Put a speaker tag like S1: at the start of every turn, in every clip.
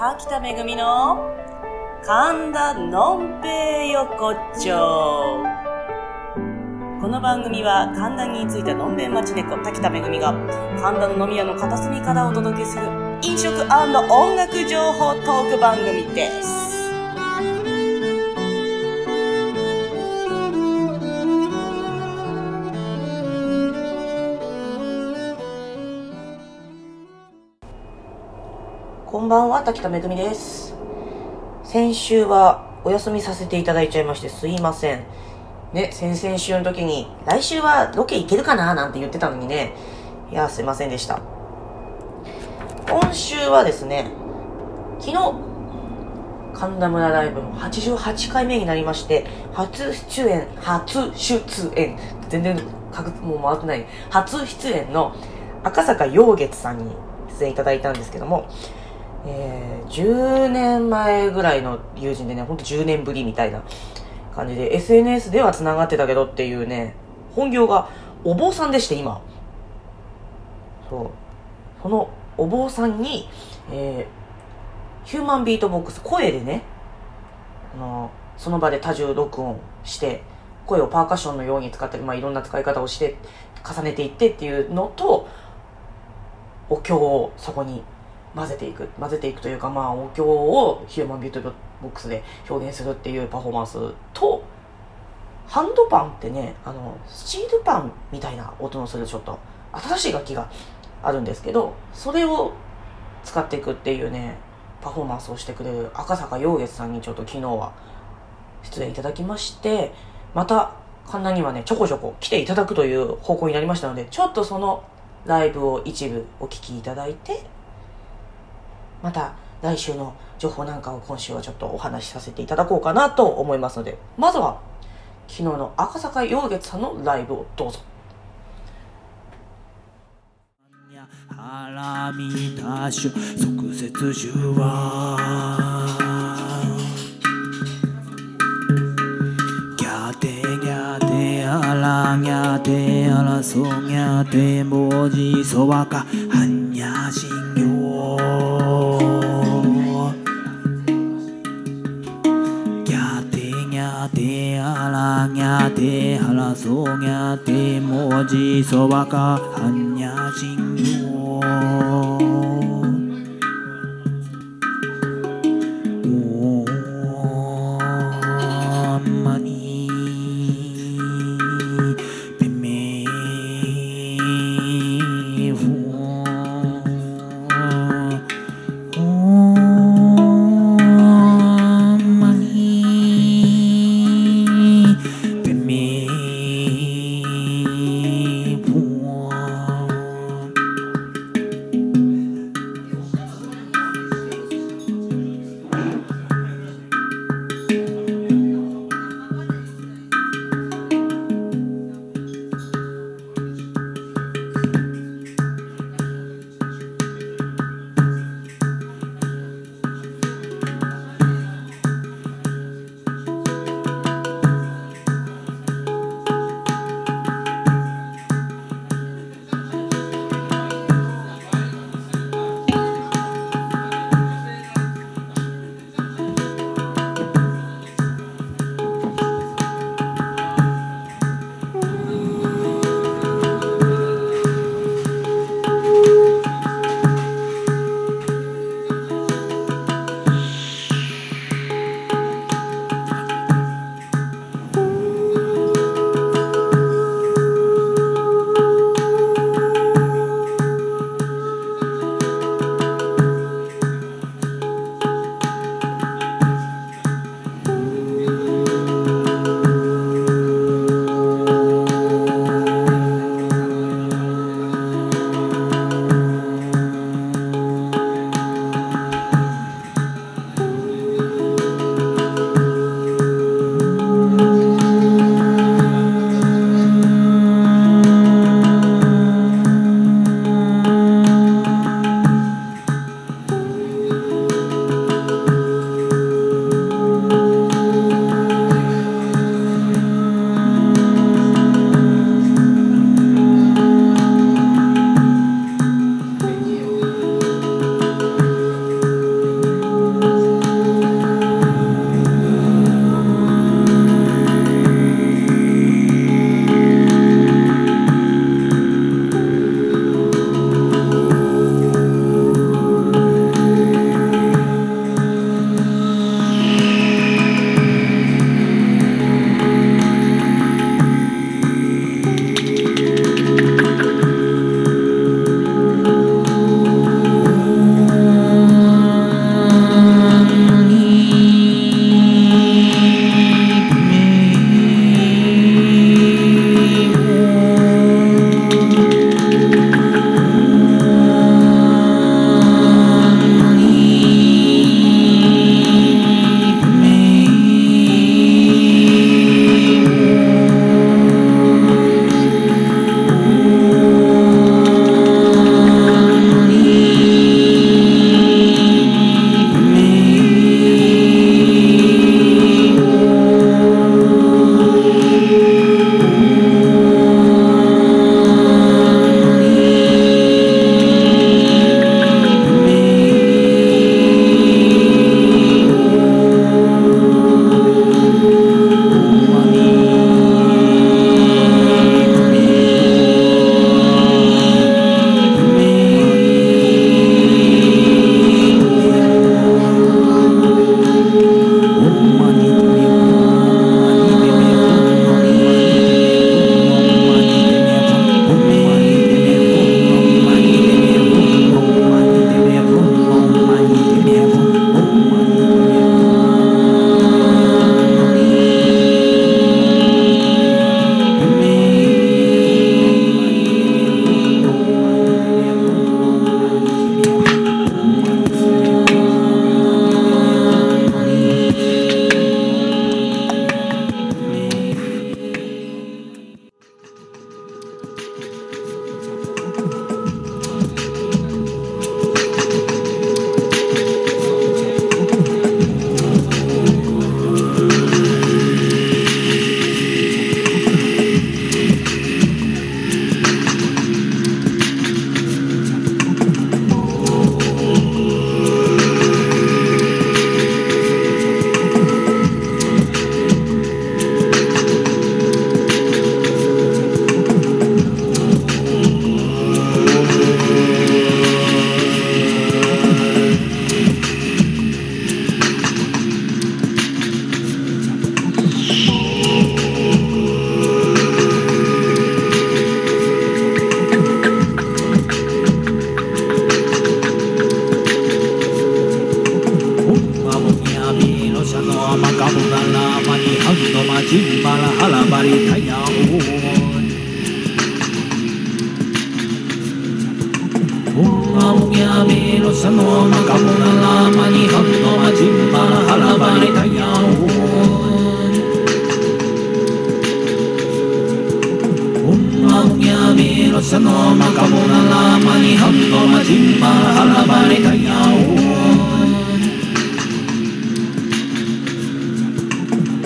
S1: 滝田めぐみの神田のんぺい横丁。この番組は神田についたのんべん町猫滝田めぐみが神田の飲み屋の片隅からお届けする飲食音楽情報トーク番組です。は、滝田めぐみです。先週はお休みさせていただいちゃいましてすいません。ね、先々週の時に、来週はロケ行けるかななんて言ってたのにね、いや、すいませんでした。今週はですね、昨日、神田村ライブも88回目になりまして、初出演、初出演、全然確もう回ってない、初出演の赤坂陽月さんに出演いただいたんですけども、えー、10年前ぐらいの友人でね、ほんと10年ぶりみたいな感じで、SNS では繋がってたけどっていうね、本業がお坊さんでして、今。そう。そのお坊さんに、えー、ヒューマンビートボックス、声でね、あの、その場で多重録音して、声をパーカッションのように使ったり、まあいろんな使い方をして、重ねていってっていうのと、お経をそこに混ぜていく混ぜていくというかまあお経をヒューマンビーティボックスで表現するっていうパフォーマンスとハンドパンってねあのスチールパンみたいな音のするちょっと新しい楽器があるんですけどそれを使っていくっていうねパフォーマンスをしてくれる赤坂陽月さんにちょっと昨日は出演いただきましてまた神田にはねちょこちょこ来ていただくという方向になりましたのでちょっとそのライブを一部お聴きいただいてまた来週の情報なんかを今週はちょっとお話しさせていただこうかなと思いますのでまずは昨日の赤坂陽月さんのライブをどうぞ。
S2: ハラミダ即節中は。ギャテギャテアラギャテアラソギャテ文字そばかはんにゃしんぎょギャテギャテアラギャテアラソギャテ文字みあみろさのなかもならまにはみのまじんばらはらばれたやんほうほんまおみあみろさのなかもならまにはみのまじんばらはらばれたやんほ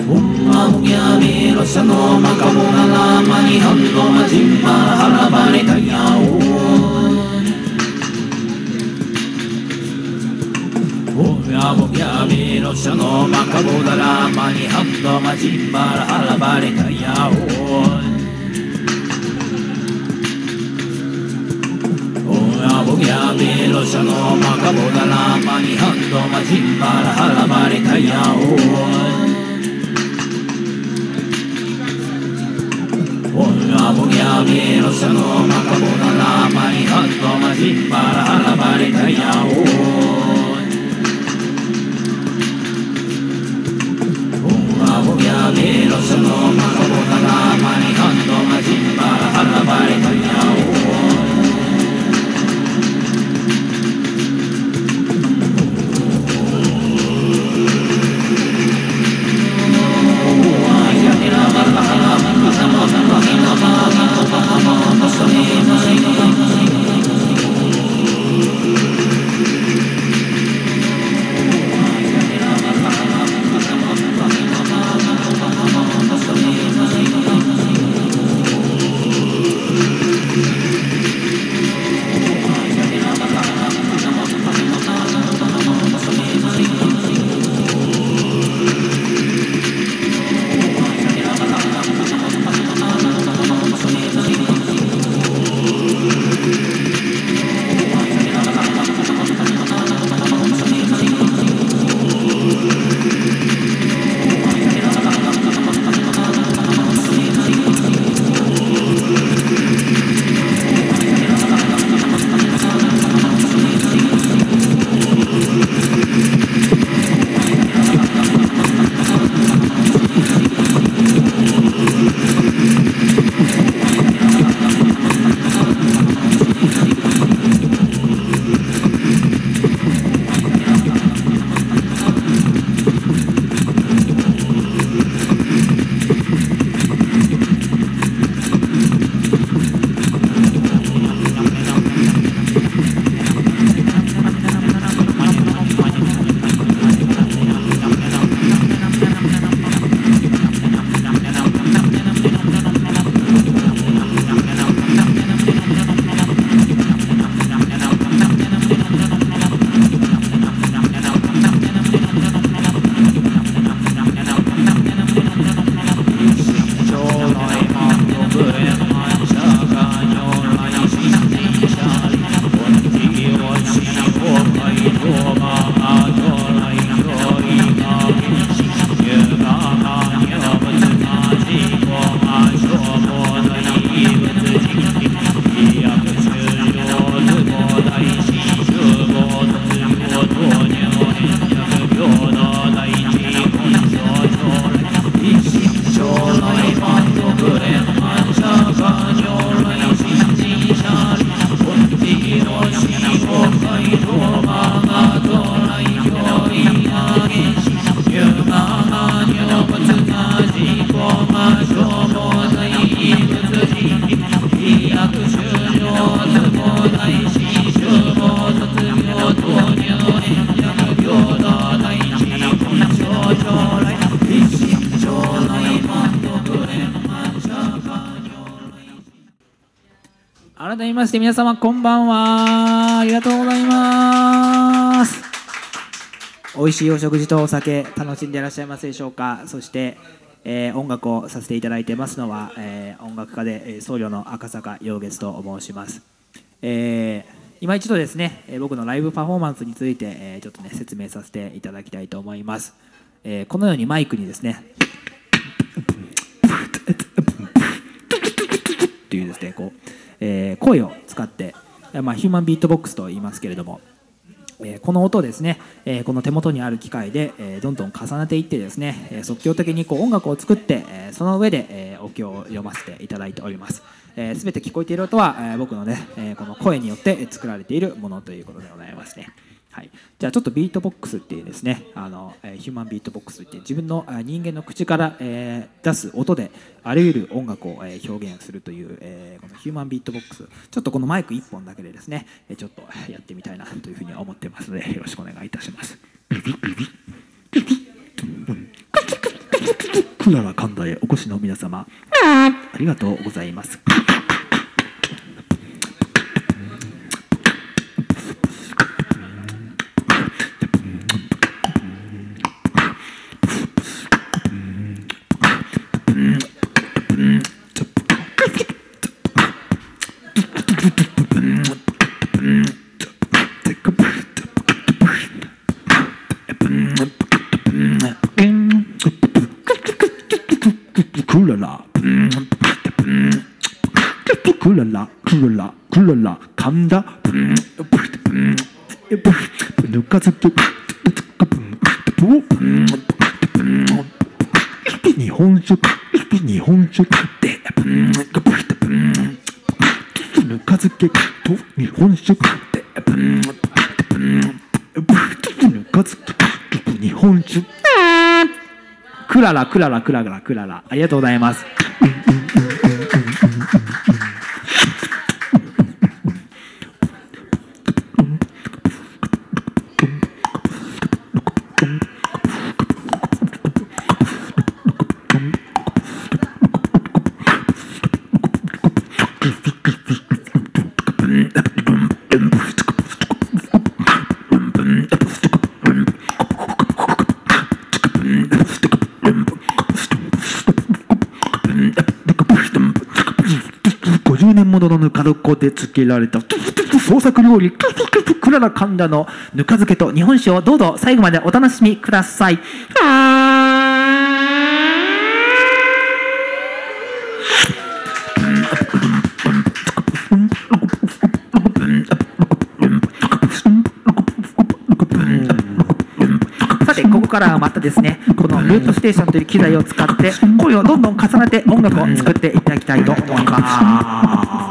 S2: うほんまおみあみろさのなかもならまにはみのまじんばはらばれたやん Om Yami Rosano Kamunalamani Hando Majimbala Halabari Tayaon Om Yami Rosano Kamunalamani Hando Majimbala Halabari Tayaon Om Yami Rosano Kamunalamani Hando Majimbala Halabari まして皆様こんばんは。ありがとうございます。美味しいお食事とお酒楽しんでいらっしゃいますでしょうか。そして、えー音楽をさせていただいてますのは、えー音楽家でえ僧侶の赤坂陽月と申します、えー今一度ですね、え僕のライブパフォーマンスについて、えーちょっとね説明させていただきたいと思います、えーこのようにマイクにですねっていうですねこう、え声を使って、まあ、ヒューマンビートボックスと言いますけれども、えこの音をですね、えこの手元にある機械で、えどんどん重ねていってですね、え即興的にこう音楽を作って、えその上で、えお経を読ませていただいております。えー、全て聞こえている音は、え僕のね、えこの声によって作られているものということでございますね。はい、じゃあちょっとビートボックスっていうですねあの、えーヒューマンビートボックスっていう自分のあ人間の口から、えー出す音であらゆる音楽を、えー表現するという、えーこのヒューマンビートボックス。ちょっとこのマイク1本だけでですねえーちょっとやってみたいなというふうに思ってますので よろしくお願いいたします。クララ神田へお越しの皆様ありがとうございます。クララクララクララクララ神田ぬか漬け日本酒日本酒でぬか漬けと日本酒でぬか漬けと日本酒クララクララクララクララありがとうございます50年もので漬けられた創作料理クララ神田のぬか漬けと日本酒をどうぞ最後までお楽しみください。さてここからはまたですねこのループステーションという機材を使って声をどんどん重ねて音楽を作っていただきたいと思います。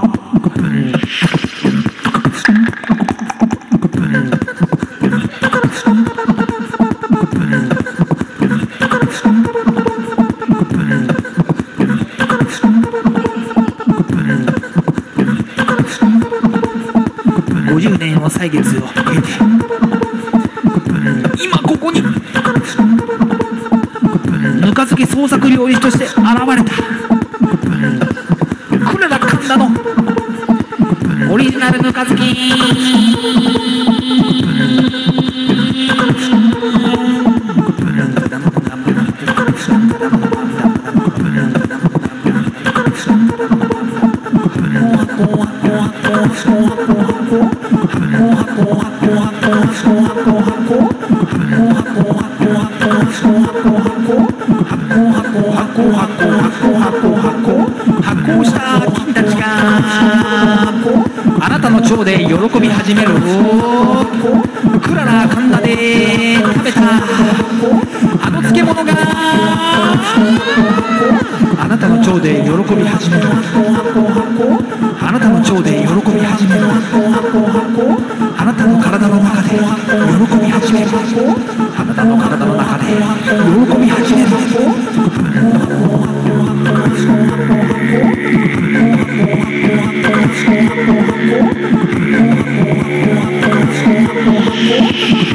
S2: 50年の歳月を経て今ここに。ぬか漬け創作料理として現れた。オリ今天中午。What the fuck?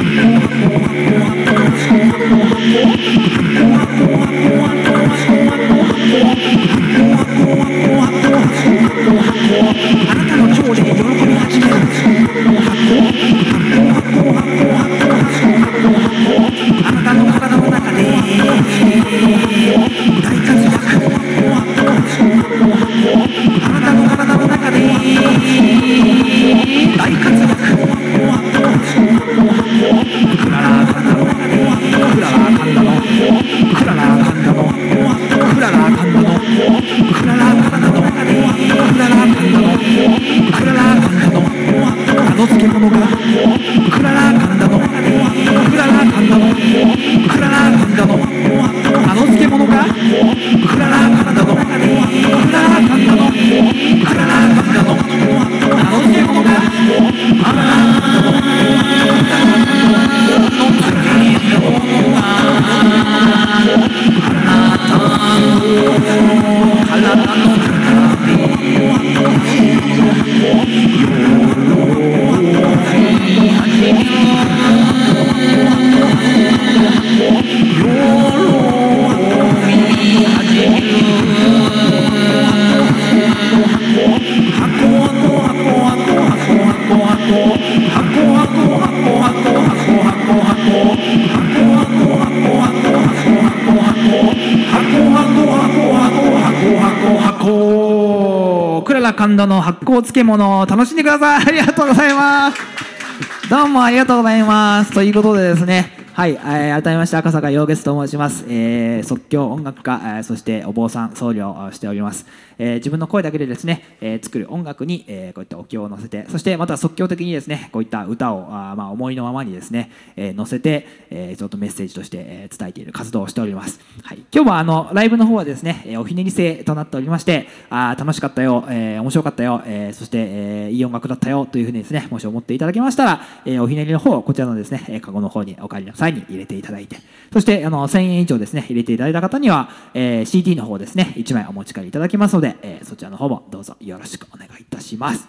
S2: お漬物を楽しんでください。ありがとうございます。どうもありがとうございます。ということでですねはい、えー改めまして赤坂陽月と申します、えー即興音楽家、えーそしてお坊さん僧侶をしております、えー自分の声だけでですね、えー作る音楽に、えーこういったお経を乗せてそしてまた即興的にですねこういった歌をあまあ思いのままにですね、えー乗せて、えーちょっとメッセージとして、えー伝えている活動をしております、はい、今日はあのライブの方はですね、えーおひねり制となっておりましてあ楽しかったよ、えー面白かったよ、えーそして、えーいい音楽だったよというふうにですねもし思っていただけましたら、えーおひねりの方こちらのですねえーカゴの方にお帰りのに入れていただいて。そしてあの1000円以上ですね入れていただいた方には、えー CD の方ですね1枚お持ち帰りいただきますので、えーそちらの方もどうぞよろしくお願いいたします。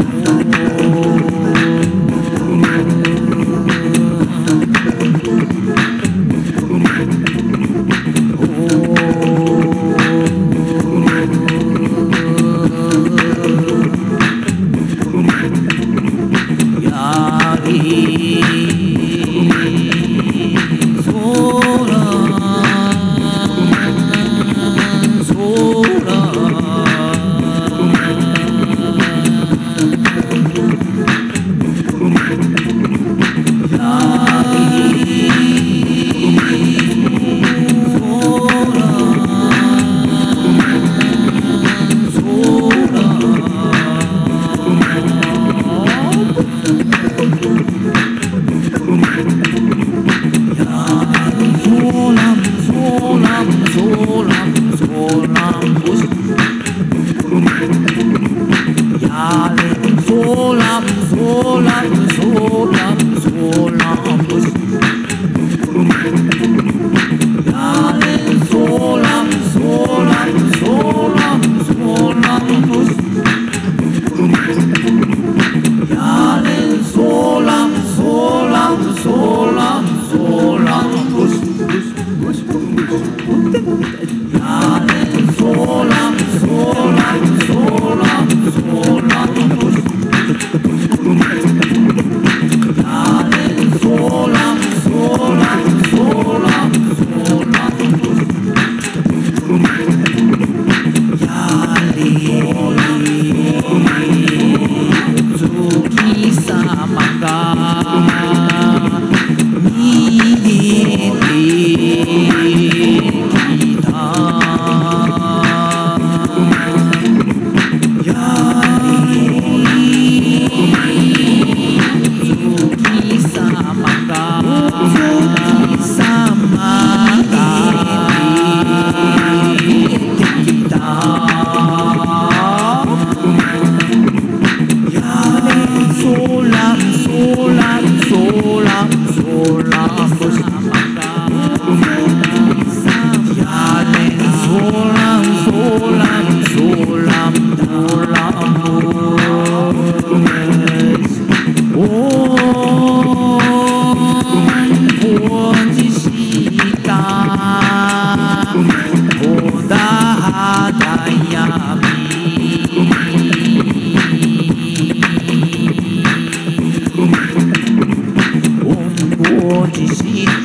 S2: や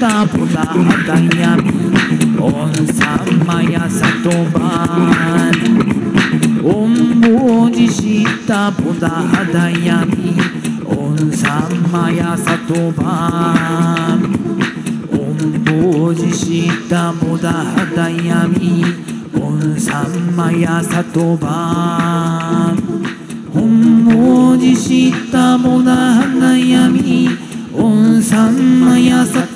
S2: たボダハダヤミオンサンマヤサトバンオンボジしたボダハダヤミオンサンマヤサトバンオンボジしたボダハダヤミオンサンマヤサトバン本文字したボダハダヤミオンサンマヤサトバン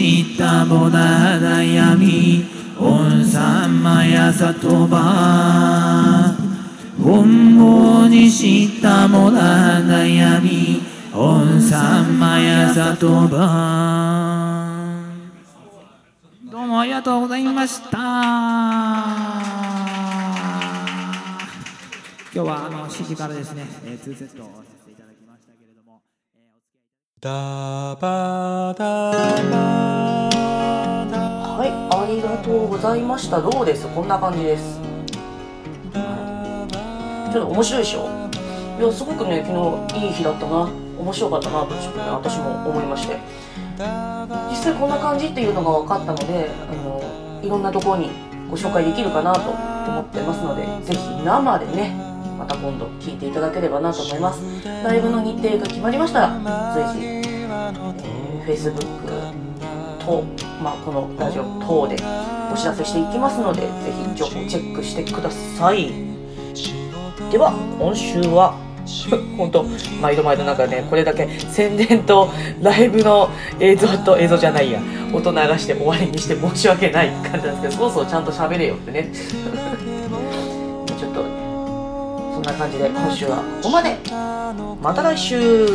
S2: 文字したボダハダヤミオンサンマヤサトバ本文字したボダハダヤミオンサンマヤサトバどうもありがとうございました。今日はあの7時からですね、えー、2セット
S1: はいありがとうございましたどうですこんな感じですちょっと面白いでしょいやすごくね昨日いい日だったな面白かったなとちょっとね私も思いまして実際こんな感じっていうのが分かったのであのいろんなところにご紹介できるかなと思ってますのでぜひ生でねた今度聞いていただければなと思います。ライブの日程が決まりましたらぜひ、えー、Facebook と、まあ、このラジオ等でお知らせしていきますのでぜひ情報チェックしてください。では今週は 本当毎度毎度なんかねこれだけ宣伝とライブの映像と映像じゃないや音流して終わりにして申し訳ない感じなんですけどそろそろちゃんと喋れよってね。な感じで今週はここまで。また来週。
S3: っ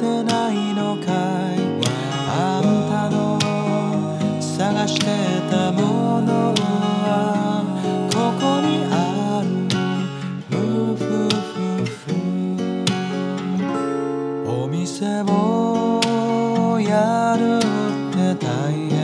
S3: てないのかい。あんたのしてたものはここにある。お店をやるって大変。